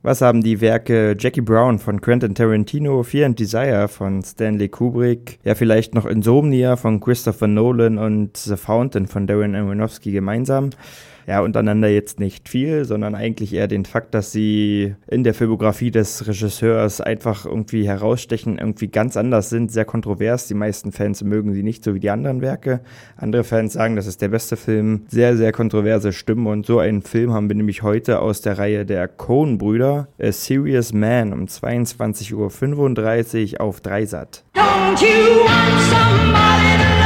Was haben die Werke Jackie Brown von Quentin Tarantino, Fear and Desire von Stanley Kubrick, ja vielleicht noch Insomnia von Christopher Nolan und The Fountain von Darren Aronofsky gemeinsam? ja, untereinander jetzt nicht viel, sondern eigentlich eher den Fakt, dass sie in der Filmografie des Regisseurs einfach irgendwie herausstechen, irgendwie ganz anders sind, sehr kontrovers. Die meisten Fans mögen sie nicht, so wie die anderen Werke. Andere Fans sagen, das ist der beste Film. Sehr, sehr kontroverse Stimmen und so einen Film haben wir nämlich heute aus der Reihe der Coen-Brüder, A Serious Man um 22.35 Uhr auf Dreisat. Don't you want somebody to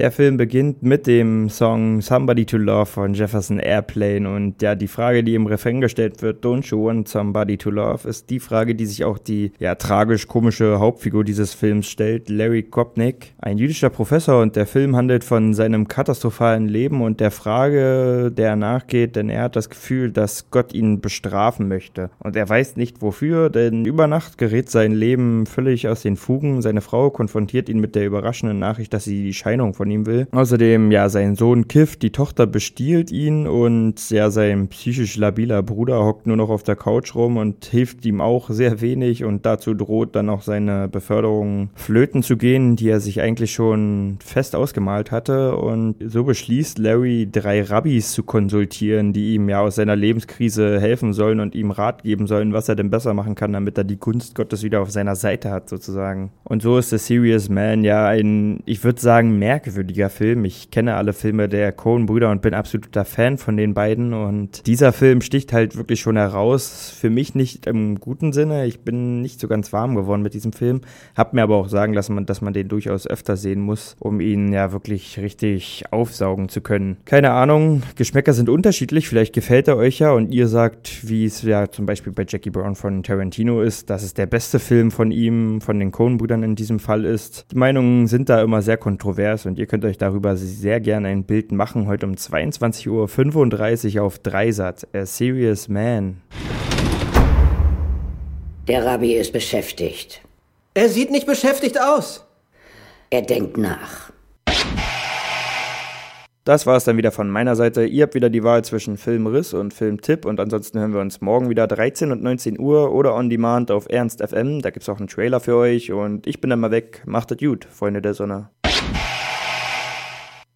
Der Film beginnt mit dem Song Somebody to Love von Jefferson Airplane. Und ja, die Frage, die im Refrain gestellt wird, Don't you want somebody to love, ist die Frage, die sich auch die ja tragisch-komische Hauptfigur dieses Films stellt, Larry Kopnick, ein jüdischer Professor. Und der Film handelt von seinem katastrophalen Leben und der Frage, der er nachgeht, denn er hat das Gefühl, dass Gott ihn bestrafen möchte. Und er weiß nicht wofür, denn über Nacht gerät sein Leben völlig aus den Fugen, seine Frau konfrontiert ihn mit der überraschenden Nachricht, dass sie die Scheidung von ihm will. Außerdem, ja, sein Sohn Kiff, die Tochter bestiehlt ihn und ja, sein psychisch labiler Bruder hockt nur noch auf der Couch rum und hilft ihm auch sehr wenig und dazu droht dann auch seine Beförderung flöten zu gehen, die er sich eigentlich schon fest ausgemalt hatte und so beschließt Larry, drei Rabbis zu konsultieren, die ihm ja aus seiner Lebenskrise helfen sollen und ihm Rat geben sollen, was er denn besser machen kann, damit er die Gunst Gottes wieder auf seiner Seite hat sozusagen. Und so ist The Serious Man ja ein, ich würde sagen, merkwürdig merkwürdiger Film. Ich kenne alle Filme der Coen-Brüder und bin absoluter Fan von den beiden. Und dieser Film sticht halt wirklich schon heraus. Für mich nicht im guten Sinne. Ich bin nicht so ganz warm geworden mit diesem Film. Hab mir aber auch sagen lassen, dass man den durchaus öfter sehen muss, um ihn ja wirklich richtig aufsaugen zu können. Keine Ahnung. Geschmäcker sind unterschiedlich. Vielleicht gefällt er euch ja und ihr sagt, wie es ja zum Beispiel bei Jackie Brown von Tarantino ist, dass es der beste Film von ihm, von den Coen-Brüdern in diesem Fall ist. Die Meinungen sind da immer sehr kontrovers und ihr könnt euch darüber sehr gerne ein Bild machen. Heute um 22.35 Uhr auf Dreisat. A Serious Man. Der Rabbi ist beschäftigt. Er sieht nicht beschäftigt aus. Er denkt nach. Das war es dann wieder von meiner Seite. Ihr habt wieder die Wahl zwischen Filmriss und Filmtipp und ansonsten hören wir uns morgen wieder 13 und 19 Uhr oder on demand auf Ernst FM. Da gibt es auch einen Trailer für euch und ich bin dann mal weg. Macht es gut, Freunde der Sonne.